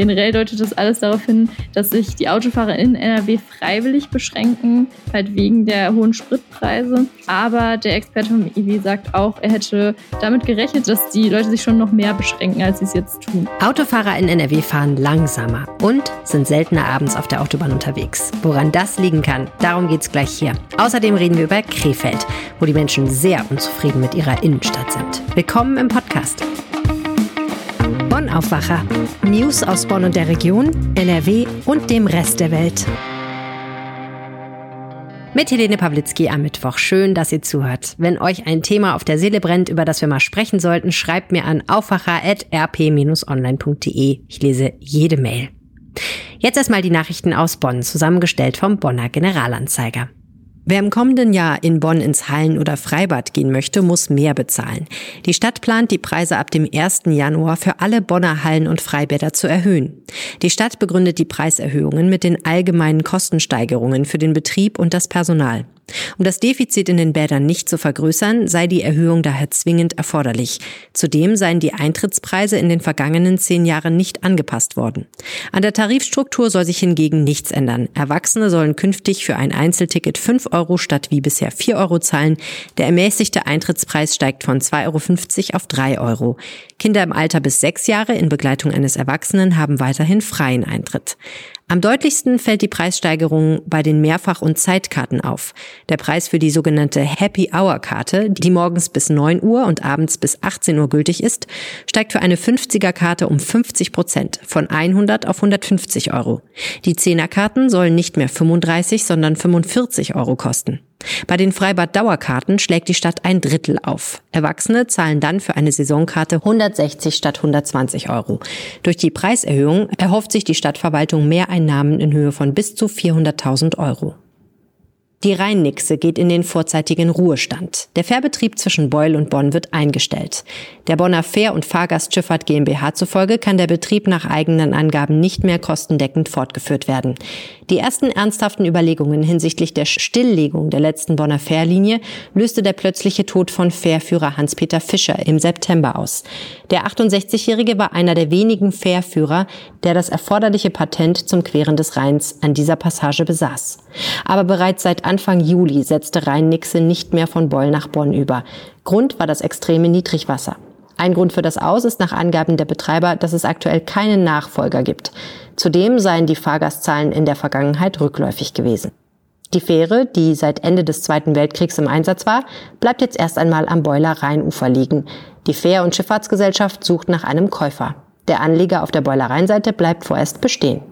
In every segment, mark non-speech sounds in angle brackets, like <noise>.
Generell deutet das alles darauf hin, dass sich die Autofahrer in NRW freiwillig beschränken, halt wegen der hohen Spritpreise. Aber der Experte vom IW sagt auch, er hätte damit gerechnet, dass die Leute sich schon noch mehr beschränken, als sie es jetzt tun. Autofahrer in NRW fahren langsamer und sind seltener abends auf der Autobahn unterwegs. Woran das liegen kann, darum geht es gleich hier. Außerdem reden wir über Krefeld, wo die Menschen sehr unzufrieden mit ihrer Innenstadt sind. Willkommen im Podcast. Aufwacher. News aus Bonn und der Region, NRW und dem Rest der Welt. Mit Helene Pawlitzki am Mittwoch. Schön, dass ihr zuhört. Wenn euch ein Thema auf der Seele brennt, über das wir mal sprechen sollten, schreibt mir an aufwacher.rp-online.de. Ich lese jede Mail. Jetzt erstmal die Nachrichten aus Bonn, zusammengestellt vom Bonner Generalanzeiger. Wer im kommenden Jahr in Bonn ins Hallen- oder Freibad gehen möchte, muss mehr bezahlen. Die Stadt plant, die Preise ab dem 1. Januar für alle Bonner Hallen- und Freibäder zu erhöhen. Die Stadt begründet die Preiserhöhungen mit den allgemeinen Kostensteigerungen für den Betrieb und das Personal. Um das Defizit in den Bädern nicht zu vergrößern, sei die Erhöhung daher zwingend erforderlich. Zudem seien die Eintrittspreise in den vergangenen zehn Jahren nicht angepasst worden. An der Tarifstruktur soll sich hingegen nichts ändern. Erwachsene sollen künftig für ein Einzelticket 5 Euro statt wie bisher 4 Euro zahlen. Der ermäßigte Eintrittspreis steigt von 2,50 Euro auf 3 Euro. Kinder im Alter bis sechs Jahre in Begleitung eines Erwachsenen haben weiterhin freien Eintritt. Am deutlichsten fällt die Preissteigerung bei den Mehrfach- und Zeitkarten auf. Der Preis für die sogenannte Happy Hour Karte, die morgens bis 9 Uhr und abends bis 18 Uhr gültig ist, steigt für eine 50er Karte um 50 Prozent von 100 auf 150 Euro. Die 10er Karten sollen nicht mehr 35, sondern 45 Euro kosten. Bei den Freibad-Dauerkarten schlägt die Stadt ein Drittel auf. Erwachsene zahlen dann für eine Saisonkarte 160 statt 120 Euro. Durch die Preiserhöhung erhofft sich die Stadtverwaltung Mehreinnahmen in Höhe von bis zu 400.000 Euro. Die Rheinnixe geht in den vorzeitigen Ruhestand. Der Fährbetrieb zwischen Beul und Bonn wird eingestellt. Der Bonner Fähr- und Fahrgastschifffahrt GmbH zufolge kann der Betrieb nach eigenen Angaben nicht mehr kostendeckend fortgeführt werden. Die ersten ernsthaften Überlegungen hinsichtlich der Stilllegung der letzten Bonner Fährlinie löste der plötzliche Tod von Fährführer Hans-Peter Fischer im September aus. Der 68-Jährige war einer der wenigen Fährführer, der das erforderliche Patent zum Queren des Rheins an dieser Passage besaß. Aber bereits seit Anfang Juli setzte Rhein-Nixe nicht mehr von Beul nach Bonn über. Grund war das extreme Niedrigwasser. Ein Grund für das Aus ist nach Angaben der Betreiber, dass es aktuell keinen Nachfolger gibt. Zudem seien die Fahrgastzahlen in der Vergangenheit rückläufig gewesen. Die Fähre, die seit Ende des Zweiten Weltkriegs im Einsatz war, bleibt jetzt erst einmal am Beuler Rheinufer liegen. Die Fähr- und Schifffahrtsgesellschaft sucht nach einem Käufer. Der Anleger auf der Beuler Rheinseite bleibt vorerst bestehen.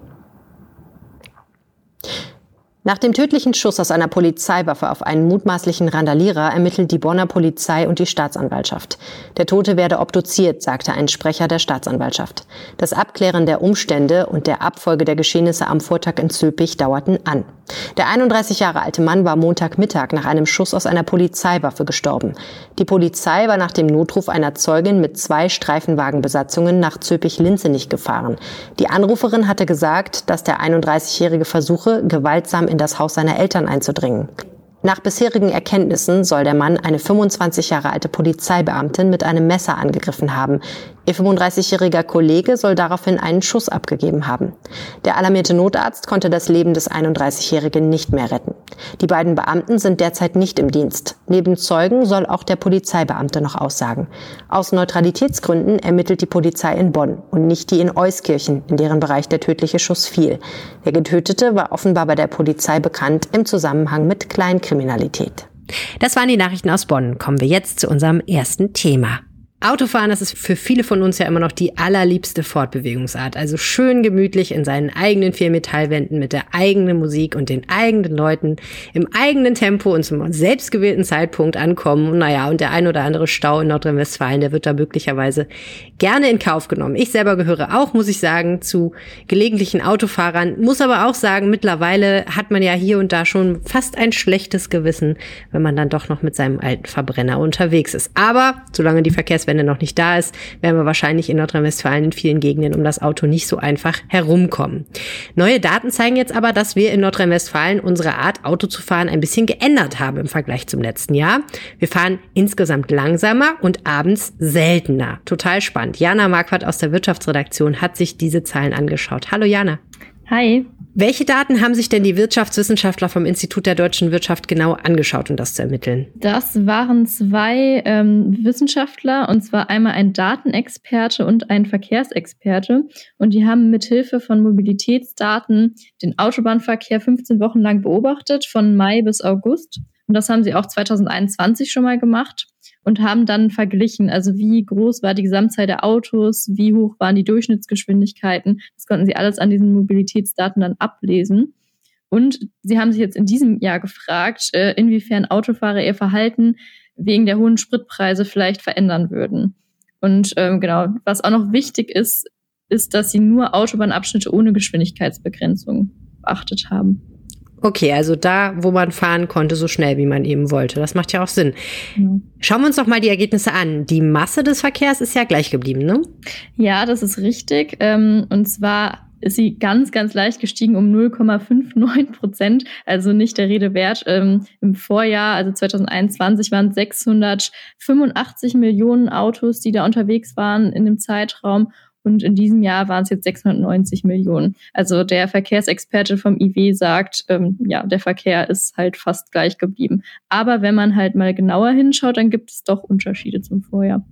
Nach dem tödlichen Schuss aus einer Polizeiwaffe auf einen mutmaßlichen Randalierer ermittelt die Bonner Polizei und die Staatsanwaltschaft. Der Tote werde obduziert, sagte ein Sprecher der Staatsanwaltschaft. Das Abklären der Umstände und der Abfolge der Geschehnisse am Vortag in Zülpich dauerten an. Der 31 Jahre alte Mann war Montagmittag nach einem Schuss aus einer Polizeiwaffe gestorben. Die Polizei war nach dem Notruf einer Zeugin mit zwei Streifenwagenbesatzungen nach Zülpich-Linzenich gefahren. Die Anruferin hatte gesagt, dass der 31-Jährige versuche, gewaltsam in das Haus seiner Eltern einzudringen. Nach bisherigen Erkenntnissen soll der Mann eine 25 Jahre alte Polizeibeamtin mit einem Messer angegriffen haben. Ihr 35-jähriger Kollege soll daraufhin einen Schuss abgegeben haben. Der alarmierte Notarzt konnte das Leben des 31-Jährigen nicht mehr retten. Die beiden Beamten sind derzeit nicht im Dienst. Neben Zeugen soll auch der Polizeibeamte noch aussagen. Aus Neutralitätsgründen ermittelt die Polizei in Bonn und nicht die in Euskirchen, in deren Bereich der tödliche Schuss fiel. Der Getötete war offenbar bei der Polizei bekannt im Zusammenhang mit Kleinkriminalität. Das waren die Nachrichten aus Bonn. Kommen wir jetzt zu unserem ersten Thema. Autofahren, das ist für viele von uns ja immer noch die allerliebste Fortbewegungsart. Also schön gemütlich in seinen eigenen vier Metallwänden mit der eigenen Musik und den eigenen Leuten im eigenen Tempo und zum selbstgewählten Zeitpunkt ankommen. Und naja, und der ein oder andere Stau in Nordrhein-Westfalen, der wird da möglicherweise gerne in Kauf genommen. Ich selber gehöre auch, muss ich sagen, zu gelegentlichen Autofahrern. Muss aber auch sagen, mittlerweile hat man ja hier und da schon fast ein schlechtes Gewissen, wenn man dann doch noch mit seinem alten Verbrenner unterwegs ist. Aber solange die Verkehrs Verkehrswende noch nicht da ist, werden wir wahrscheinlich in Nordrhein-Westfalen in vielen Gegenden um das Auto nicht so einfach herumkommen. Neue Daten zeigen jetzt aber, dass wir in Nordrhein-Westfalen unsere Art, Auto zu fahren, ein bisschen geändert haben im Vergleich zum letzten Jahr. Wir fahren insgesamt langsamer und abends seltener. Total spannend. Jana Marquardt aus der Wirtschaftsredaktion hat sich diese Zahlen angeschaut. Hallo Jana. Hi. Welche Daten haben sich denn die Wirtschaftswissenschaftler vom Institut der deutschen Wirtschaft genau angeschaut, um das zu ermitteln? Das waren zwei ähm, Wissenschaftler, und zwar einmal ein Datenexperte und ein Verkehrsexperte. Und die haben mithilfe von Mobilitätsdaten den Autobahnverkehr 15 Wochen lang beobachtet, von Mai bis August. Und das haben sie auch 2021 schon mal gemacht und haben dann verglichen, also wie groß war die Gesamtzahl der Autos, wie hoch waren die Durchschnittsgeschwindigkeiten. Das konnten sie alles an diesen Mobilitätsdaten dann ablesen. Und sie haben sich jetzt in diesem Jahr gefragt, äh, inwiefern Autofahrer ihr Verhalten wegen der hohen Spritpreise vielleicht verändern würden. Und ähm, genau, was auch noch wichtig ist, ist, dass sie nur Autobahnabschnitte ohne Geschwindigkeitsbegrenzung beachtet haben. Okay, also da, wo man fahren konnte, so schnell wie man eben wollte. Das macht ja auch Sinn. Mhm. Schauen wir uns doch mal die Ergebnisse an. Die Masse des Verkehrs ist ja gleich geblieben, ne? Ja, das ist richtig. Ähm, und zwar ist sie ganz, ganz leicht gestiegen um 0,59 Prozent, also nicht der Rede wert. Ähm, Im Vorjahr, also 2021, waren 685 Millionen Autos, die da unterwegs waren in dem Zeitraum. Und in diesem Jahr waren es jetzt 690 Millionen. Also der Verkehrsexperte vom IW sagt, ähm, ja, der Verkehr ist halt fast gleich geblieben. Aber wenn man halt mal genauer hinschaut, dann gibt es doch Unterschiede zum Vorjahr.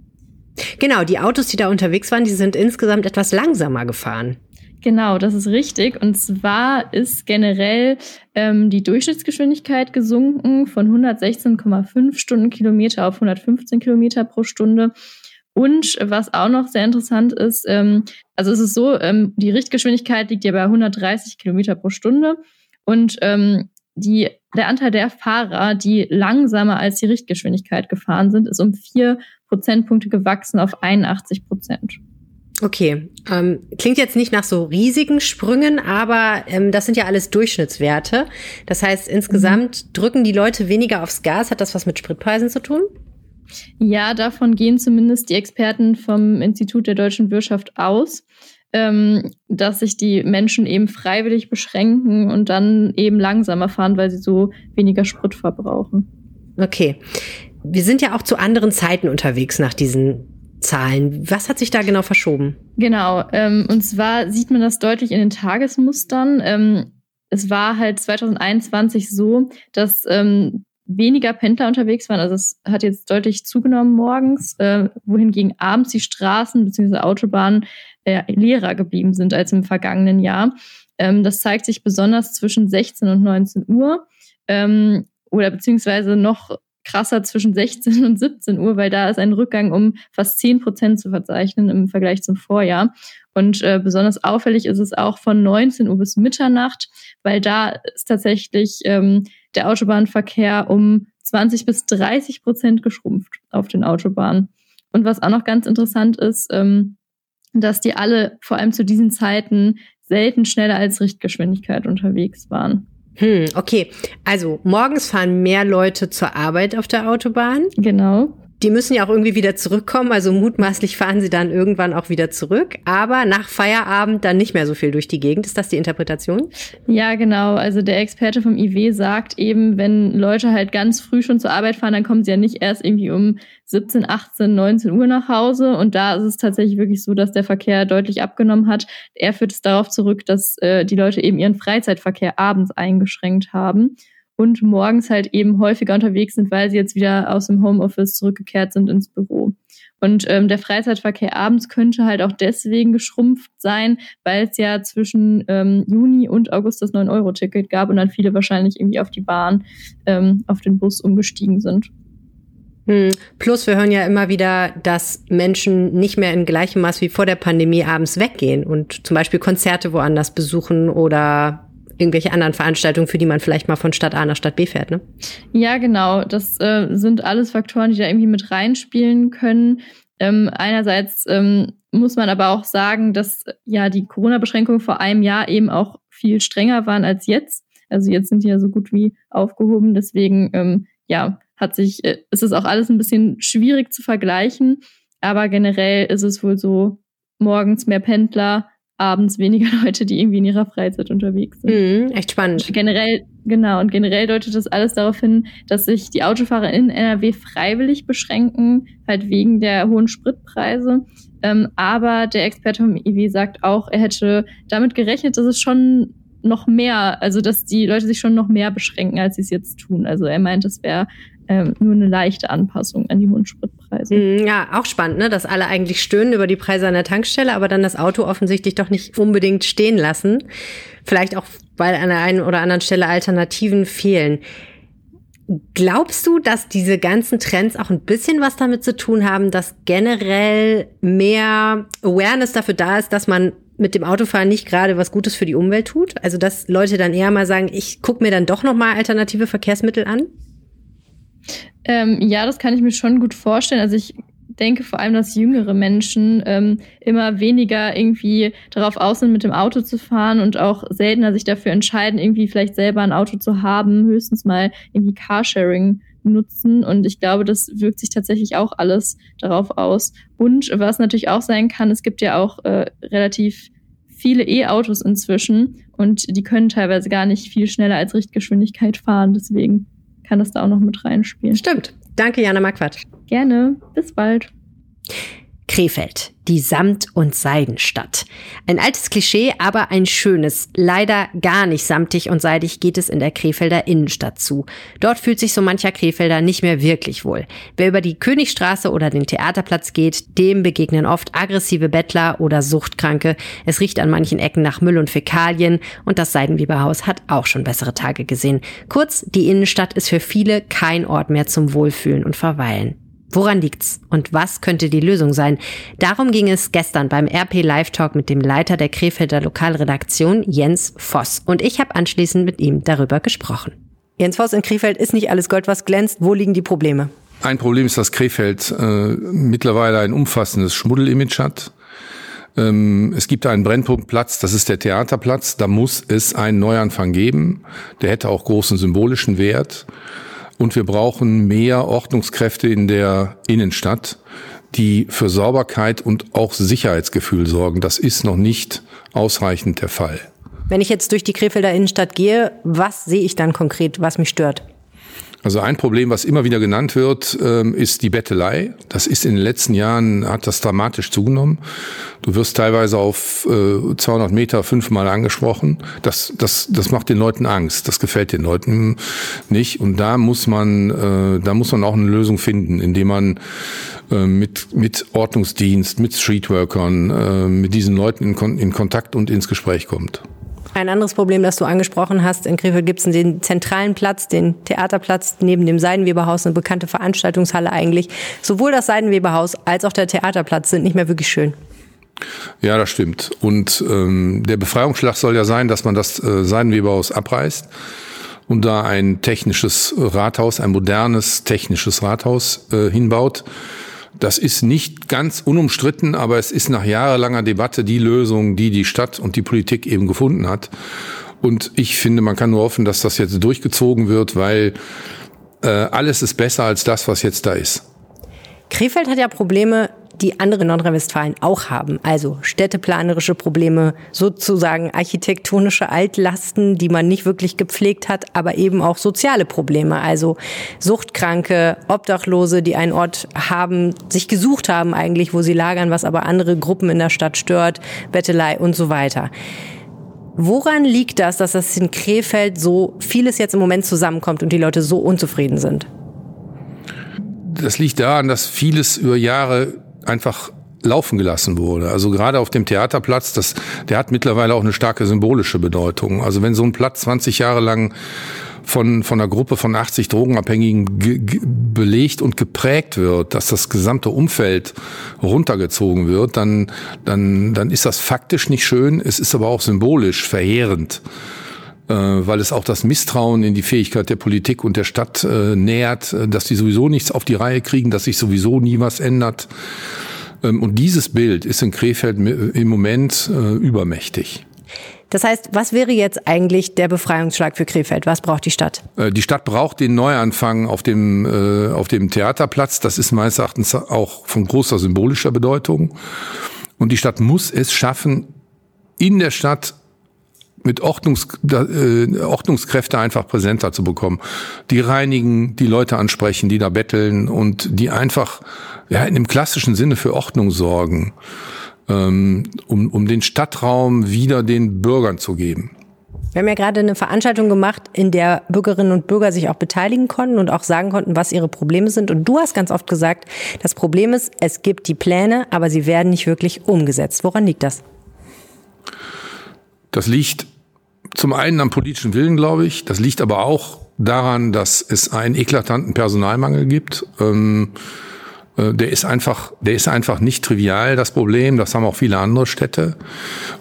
Genau, die Autos, die da unterwegs waren, die sind insgesamt etwas langsamer gefahren. Genau, das ist richtig. Und zwar ist generell ähm, die Durchschnittsgeschwindigkeit gesunken von 116,5 Stundenkilometer auf 115 Kilometer pro Stunde. Und was auch noch sehr interessant ist, ähm, also es ist so, ähm, die Richtgeschwindigkeit liegt ja bei 130 Kilometer pro Stunde und ähm, die, der Anteil der Fahrer, die langsamer als die Richtgeschwindigkeit gefahren sind, ist um vier Prozentpunkte gewachsen auf 81 Prozent. Okay, ähm, klingt jetzt nicht nach so riesigen Sprüngen, aber ähm, das sind ja alles Durchschnittswerte. Das heißt, insgesamt mhm. drücken die Leute weniger aufs Gas. Hat das was mit Spritpreisen zu tun? Ja, davon gehen zumindest die Experten vom Institut der deutschen Wirtschaft aus, ähm, dass sich die Menschen eben freiwillig beschränken und dann eben langsamer fahren, weil sie so weniger Sprit verbrauchen. Okay. Wir sind ja auch zu anderen Zeiten unterwegs nach diesen Zahlen. Was hat sich da genau verschoben? Genau, ähm, und zwar sieht man das deutlich in den Tagesmustern. Ähm, es war halt 2021 so, dass ähm, weniger Pendler unterwegs waren. Also es hat jetzt deutlich zugenommen morgens, äh, wohingegen abends die Straßen bzw. Autobahnen äh, leerer geblieben sind als im vergangenen Jahr. Ähm, das zeigt sich besonders zwischen 16 und 19 Uhr ähm, oder beziehungsweise noch krasser zwischen 16 und 17 Uhr, weil da ist ein Rückgang um fast 10 Prozent zu verzeichnen im Vergleich zum Vorjahr. Und äh, besonders auffällig ist es auch von 19 Uhr bis Mitternacht, weil da ist tatsächlich ähm, der Autobahnverkehr um 20 bis 30 Prozent geschrumpft auf den Autobahnen. Und was auch noch ganz interessant ist, ähm, dass die alle vor allem zu diesen Zeiten selten schneller als Richtgeschwindigkeit unterwegs waren. Hm, okay. Also morgens fahren mehr Leute zur Arbeit auf der Autobahn. Genau. Die müssen ja auch irgendwie wieder zurückkommen, also mutmaßlich fahren sie dann irgendwann auch wieder zurück, aber nach Feierabend dann nicht mehr so viel durch die Gegend. Ist das die Interpretation? Ja, genau. Also der Experte vom IW sagt eben, wenn Leute halt ganz früh schon zur Arbeit fahren, dann kommen sie ja nicht erst irgendwie um 17, 18, 19 Uhr nach Hause. Und da ist es tatsächlich wirklich so, dass der Verkehr deutlich abgenommen hat. Er führt es darauf zurück, dass äh, die Leute eben ihren Freizeitverkehr abends eingeschränkt haben und morgens halt eben häufiger unterwegs sind, weil sie jetzt wieder aus dem Homeoffice zurückgekehrt sind ins Büro. Und ähm, der Freizeitverkehr abends könnte halt auch deswegen geschrumpft sein, weil es ja zwischen ähm, Juni und August das 9-Euro-Ticket gab und dann viele wahrscheinlich irgendwie auf die Bahn, ähm, auf den Bus umgestiegen sind. Hm. Plus, wir hören ja immer wieder, dass Menschen nicht mehr in gleichem Maß wie vor der Pandemie abends weggehen und zum Beispiel Konzerte woanders besuchen oder irgendwelche anderen Veranstaltungen, für die man vielleicht mal von Stadt A nach Stadt B fährt, ne? Ja, genau. Das äh, sind alles Faktoren, die da irgendwie mit reinspielen können. Ähm, einerseits ähm, muss man aber auch sagen, dass ja die Corona-Beschränkungen vor einem Jahr eben auch viel strenger waren als jetzt. Also jetzt sind die ja so gut wie aufgehoben. Deswegen ähm, ja hat sich äh, ist es auch alles ein bisschen schwierig zu vergleichen. aber generell ist es wohl so, morgens mehr Pendler, abends weniger <laughs> Leute, die irgendwie in ihrer Freizeit unterwegs sind. Mhm, echt spannend. Generell, genau, und generell deutet das alles darauf hin, dass sich die Autofahrer in NRW freiwillig beschränken, halt wegen der hohen Spritpreise. Ähm, aber der Experte vom IW sagt auch, er hätte damit gerechnet, dass es schon noch mehr, also dass die Leute sich schon noch mehr beschränken, als sie es jetzt tun. Also er meint, es wäre ähm, nur eine leichte Anpassung an die hohen Spritpreise. Mhm, ja, auch spannend, ne? dass alle eigentlich stöhnen über die Preise an der Tankstelle, aber dann das Auto offensichtlich doch nicht unbedingt stehen lassen. Vielleicht auch, weil an der einen oder anderen Stelle Alternativen fehlen. Glaubst du, dass diese ganzen Trends auch ein bisschen was damit zu tun haben, dass generell mehr Awareness dafür da ist, dass man mit dem Autofahren nicht gerade was Gutes für die Umwelt tut? Also dass Leute dann eher mal sagen, ich gucke mir dann doch noch mal alternative Verkehrsmittel an? Ähm, ja, das kann ich mir schon gut vorstellen. Also ich denke vor allem, dass jüngere Menschen ähm, immer weniger irgendwie darauf aus sind, mit dem Auto zu fahren und auch seltener sich dafür entscheiden, irgendwie vielleicht selber ein Auto zu haben, höchstens mal irgendwie Carsharing nutzen. Und ich glaube, das wirkt sich tatsächlich auch alles darauf aus. Und was natürlich auch sein kann, es gibt ja auch äh, relativ viele E-Autos inzwischen und die können teilweise gar nicht viel schneller als Richtgeschwindigkeit fahren. Deswegen kann das da auch noch mit reinspielen. Stimmt. Danke, Jana Marquardt. Gerne. Bis bald. Krefeld, die Samt- und Seidenstadt. Ein altes Klischee, aber ein schönes. Leider gar nicht samtig und seidig geht es in der Krefelder Innenstadt zu. Dort fühlt sich so mancher Krefelder nicht mehr wirklich wohl. Wer über die Königstraße oder den Theaterplatz geht, dem begegnen oft aggressive Bettler oder Suchtkranke. Es riecht an manchen Ecken nach Müll und Fäkalien und das Seidenweberhaus hat auch schon bessere Tage gesehen. Kurz, die Innenstadt ist für viele kein Ort mehr zum Wohlfühlen und Verweilen. Woran liegt's und was könnte die Lösung sein? Darum ging es gestern beim RP Live Talk mit dem Leiter der Krefelder Lokalredaktion Jens Voss und ich habe anschließend mit ihm darüber gesprochen. Jens Voss in Krefeld ist nicht alles Gold, was glänzt. Wo liegen die Probleme? Ein Problem ist, dass Krefeld äh, mittlerweile ein umfassendes Schmuddelimage hat. Ähm, es gibt einen Brennpunktplatz, das ist der Theaterplatz. Da muss es einen Neuanfang geben. Der hätte auch großen symbolischen Wert. Und wir brauchen mehr Ordnungskräfte in der Innenstadt, die für Sauberkeit und auch Sicherheitsgefühl sorgen. Das ist noch nicht ausreichend der Fall. Wenn ich jetzt durch die Krefelder Innenstadt gehe, was sehe ich dann konkret, was mich stört? Also ein Problem, was immer wieder genannt wird, ähm, ist die Bettelei. Das ist in den letzten Jahren, hat das dramatisch zugenommen. Du wirst teilweise auf 200 äh, Meter fünfmal angesprochen. Das, das, das macht den Leuten Angst. Das gefällt den Leuten nicht. Und da muss man, äh, da muss man auch eine Lösung finden, indem man äh, mit, mit Ordnungsdienst, mit Streetworkern, mit diesen Leuten in, in Kontakt und ins Gespräch kommt. Ein anderes Problem, das du angesprochen hast, in Krefeld gibt es den zentralen Platz, den Theaterplatz neben dem Seidenweberhaus, eine bekannte Veranstaltungshalle eigentlich. Sowohl das Seidenweberhaus als auch der Theaterplatz sind nicht mehr wirklich schön. Ja, das stimmt. Und ähm, der Befreiungsschlag soll ja sein, dass man das äh, Seidenweberhaus abreißt und da ein technisches Rathaus, ein modernes technisches Rathaus äh, hinbaut. Das ist nicht ganz unumstritten, aber es ist nach jahrelanger Debatte die Lösung, die die Stadt und die Politik eben gefunden hat. Und ich finde, man kann nur hoffen, dass das jetzt durchgezogen wird, weil äh, alles ist besser als das, was jetzt da ist. Krefeld hat ja Probleme die andere Nordrhein-Westfalen auch haben. Also städteplanerische Probleme, sozusagen architektonische Altlasten, die man nicht wirklich gepflegt hat, aber eben auch soziale Probleme. Also Suchtkranke, Obdachlose, die einen Ort haben, sich gesucht haben eigentlich, wo sie lagern, was aber andere Gruppen in der Stadt stört, Bettelei und so weiter. Woran liegt das, dass das in Krefeld so vieles jetzt im Moment zusammenkommt und die Leute so unzufrieden sind? Das liegt daran, dass vieles über Jahre einfach laufen gelassen wurde. Also gerade auf dem Theaterplatz, das, der hat mittlerweile auch eine starke symbolische Bedeutung. Also wenn so ein Platz 20 Jahre lang von, von einer Gruppe von 80 Drogenabhängigen belegt und geprägt wird, dass das gesamte Umfeld runtergezogen wird, dann, dann, dann ist das faktisch nicht schön, es ist aber auch symbolisch verheerend weil es auch das Misstrauen in die Fähigkeit der Politik und der Stadt äh, nähert, äh, dass die sowieso nichts auf die Reihe kriegen, dass sich sowieso nie was ändert. Ähm, und dieses Bild ist in Krefeld im Moment übermächtig. Das heißt, was wäre jetzt eigentlich der Befreiungsschlag für Krefeld? Was braucht die Stadt? Äh, die Stadt braucht den Neuanfang auf dem, äh, auf dem Theaterplatz. Das ist meines Erachtens auch von großer symbolischer Bedeutung. Und die Stadt muss es schaffen, in der Stadt mit Ordnungs, äh, Ordnungskräfte einfach präsenter zu bekommen. Die reinigen, die Leute ansprechen, die da betteln und die einfach ja, in dem klassischen Sinne für Ordnung sorgen ähm, um, um den Stadtraum wieder den Bürgern zu geben. Wir haben ja gerade eine Veranstaltung gemacht, in der Bürgerinnen und Bürger sich auch beteiligen konnten und auch sagen konnten, was ihre Probleme sind. Und du hast ganz oft gesagt, das Problem ist, es gibt die Pläne, aber sie werden nicht wirklich umgesetzt. Woran liegt das? Das liegt zum einen am politischen Willen, glaube ich. Das liegt aber auch daran, dass es einen eklatanten Personalmangel gibt. Ähm, äh, der ist einfach, der ist einfach nicht trivial, das Problem. Das haben auch viele andere Städte.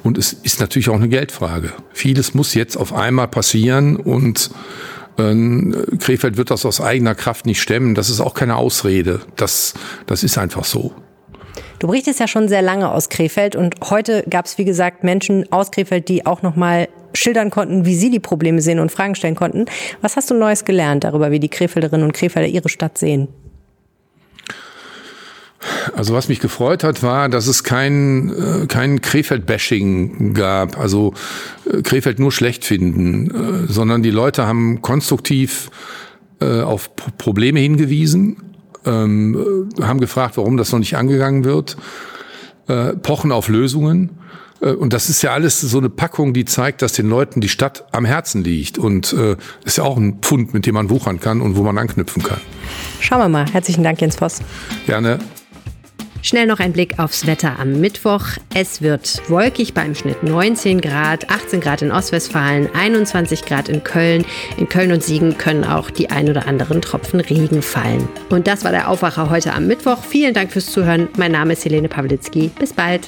Und es ist natürlich auch eine Geldfrage. Vieles muss jetzt auf einmal passieren und äh, Krefeld wird das aus eigener Kraft nicht stemmen. Das ist auch keine Ausrede. Das, das ist einfach so. Du berichtest ja schon sehr lange aus Krefeld und heute gab es, wie gesagt, Menschen aus Krefeld, die auch nochmal schildern konnten, wie sie die Probleme sehen und Fragen stellen konnten. Was hast du Neues gelernt darüber, wie die Krefelderinnen und Krefelder ihre Stadt sehen? Also was mich gefreut hat, war, dass es kein, äh, kein Krefeld-Bashing gab, also äh, Krefeld nur schlecht finden, äh, sondern die Leute haben konstruktiv auf Probleme hingewiesen, ähm, haben gefragt, warum das noch nicht angegangen wird, pochen auf Lösungen. Und das ist ja alles so eine Packung, die zeigt, dass den Leuten die Stadt am Herzen liegt. Und äh, ist ja auch ein Pfund, mit dem man wuchern kann und wo man anknüpfen kann. Schauen wir mal. Herzlichen Dank, Jens Voss. Gerne. Schnell noch ein Blick aufs Wetter am Mittwoch. Es wird wolkig bei im Schnitt 19 Grad, 18 Grad in Ostwestfalen, 21 Grad in Köln. In Köln und Siegen können auch die ein oder anderen Tropfen Regen fallen. Und das war der Aufwacher heute am Mittwoch. Vielen Dank fürs Zuhören. Mein Name ist Helene Pawlitzki. Bis bald.